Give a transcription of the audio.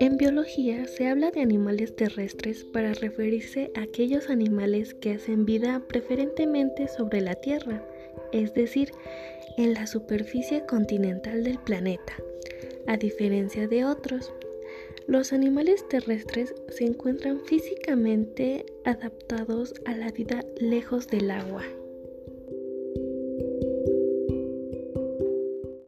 En biología se habla de animales terrestres para referirse a aquellos animales que hacen vida preferentemente sobre la Tierra, es decir, en la superficie continental del planeta, a diferencia de otros. Los animales terrestres se encuentran físicamente adaptados a la vida lejos del agua.